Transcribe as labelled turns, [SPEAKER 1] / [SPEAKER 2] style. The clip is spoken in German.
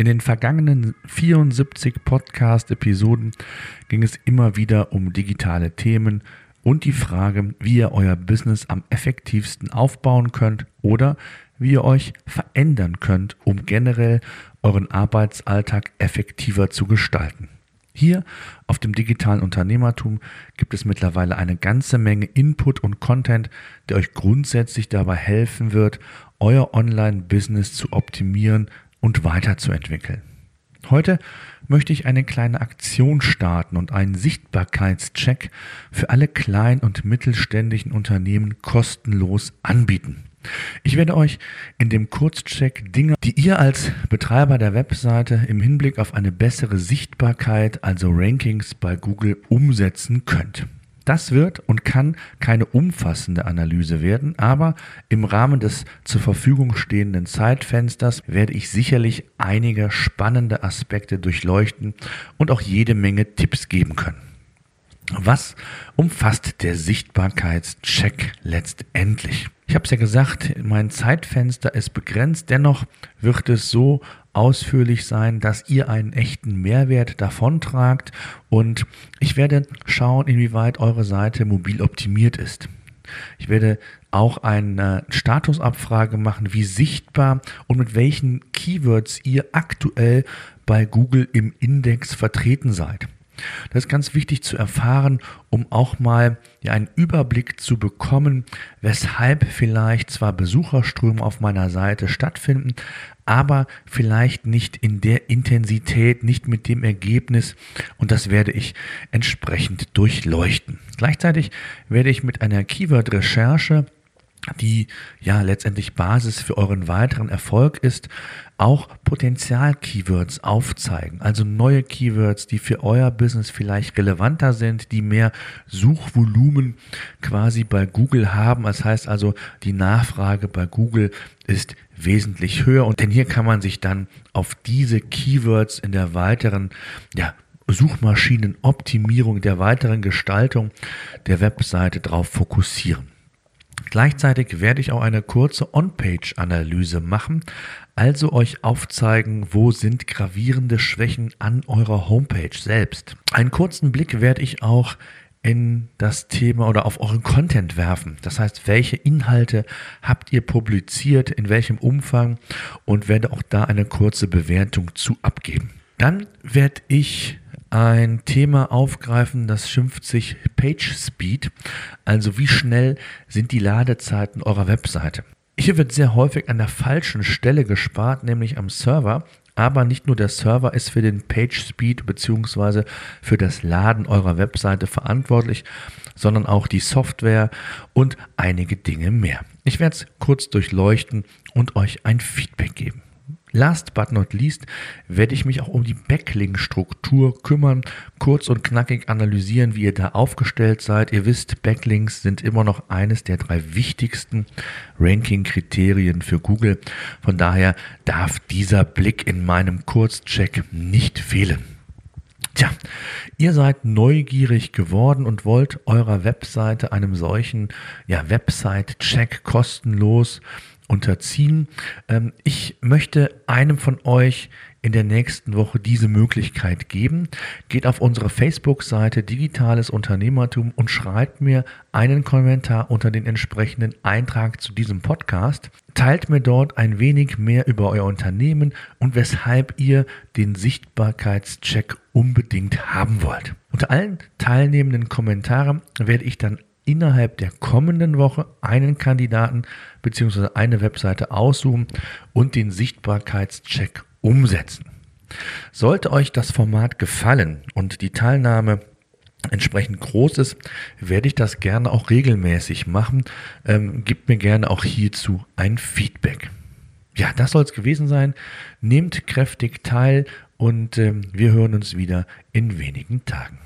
[SPEAKER 1] In den vergangenen 74 Podcast-Episoden ging es immer wieder um digitale Themen und die Frage, wie ihr euer Business am effektivsten aufbauen könnt oder wie ihr euch verändern könnt, um generell euren Arbeitsalltag effektiver zu gestalten. Hier auf dem digitalen Unternehmertum gibt es mittlerweile eine ganze Menge Input und Content, der euch grundsätzlich dabei helfen wird, euer Online-Business zu optimieren und weiterzuentwickeln. Heute möchte ich eine kleine Aktion starten und einen Sichtbarkeitscheck für alle kleinen und mittelständischen Unternehmen kostenlos anbieten. Ich werde euch in dem Kurzcheck Dinge, die ihr als Betreiber der Webseite im Hinblick auf eine bessere Sichtbarkeit, also Rankings bei Google umsetzen könnt. Das wird und kann keine umfassende Analyse werden, aber im Rahmen des zur Verfügung stehenden Zeitfensters werde ich sicherlich einige spannende Aspekte durchleuchten und auch jede Menge Tipps geben können. Was umfasst der Sichtbarkeitscheck letztendlich? Ich habe es ja gesagt, mein Zeitfenster ist begrenzt, dennoch wird es so ausführlich sein, dass ihr einen echten Mehrwert davontragt und ich werde schauen, inwieweit eure Seite mobil optimiert ist. Ich werde auch eine Statusabfrage machen, wie sichtbar und mit welchen Keywords ihr aktuell bei Google im Index vertreten seid. Das ist ganz wichtig zu erfahren, um auch mal ja, einen Überblick zu bekommen, weshalb vielleicht zwar Besucherströme auf meiner Seite stattfinden, aber vielleicht nicht in der Intensität, nicht mit dem Ergebnis und das werde ich entsprechend durchleuchten. Gleichzeitig werde ich mit einer Keyword-Recherche die ja letztendlich Basis für euren weiteren Erfolg ist, auch Potenzial-Keywords aufzeigen. Also neue Keywords, die für euer Business vielleicht relevanter sind, die mehr Suchvolumen quasi bei Google haben. Das heißt also, die Nachfrage bei Google ist wesentlich höher. Und denn hier kann man sich dann auf diese Keywords in der weiteren, ja, Suchmaschinenoptimierung, der weiteren Gestaltung der Webseite drauf fokussieren. Gleichzeitig werde ich auch eine kurze On-Page-Analyse machen, also euch aufzeigen, wo sind gravierende Schwächen an eurer Homepage selbst. Einen kurzen Blick werde ich auch in das Thema oder auf euren Content werfen. Das heißt, welche Inhalte habt ihr publiziert, in welchem Umfang und werde auch da eine kurze Bewertung zu abgeben. Dann werde ich ein Thema aufgreifen, das schimpft sich Page Speed, also wie schnell sind die Ladezeiten eurer Webseite. Hier wird sehr häufig an der falschen Stelle gespart, nämlich am Server. Aber nicht nur der Server ist für den Page Speed bzw. für das Laden eurer Webseite verantwortlich, sondern auch die Software und einige Dinge mehr. Ich werde es kurz durchleuchten und euch ein Feedback geben. Last but not least werde ich mich auch um die Backlink-Struktur kümmern, kurz und knackig analysieren, wie ihr da aufgestellt seid. Ihr wisst, Backlinks sind immer noch eines der drei wichtigsten Ranking-Kriterien für Google. Von daher darf dieser Blick in meinem Kurzcheck nicht fehlen. Tja, ihr seid neugierig geworden und wollt eurer Webseite einem solchen ja, Website-Check kostenlos unterziehen. Ähm, ich möchte einem von euch in der nächsten Woche diese Möglichkeit geben. Geht auf unsere Facebook-Seite Digitales Unternehmertum und schreibt mir einen Kommentar unter den entsprechenden Eintrag zu diesem Podcast. Teilt mir dort ein wenig mehr über euer Unternehmen und weshalb ihr den Sichtbarkeitscheck unbedingt haben wollt. Unter allen teilnehmenden Kommentaren werde ich dann innerhalb der kommenden Woche einen Kandidaten bzw. eine Webseite aussuchen und den Sichtbarkeitscheck umsetzen. Sollte euch das Format gefallen und die Teilnahme entsprechend groß ist, werde ich das gerne auch regelmäßig machen. Ähm, gebt mir gerne auch hierzu ein Feedback. Ja, das soll es gewesen sein. Nehmt kräftig teil und ähm, wir hören uns wieder in wenigen Tagen.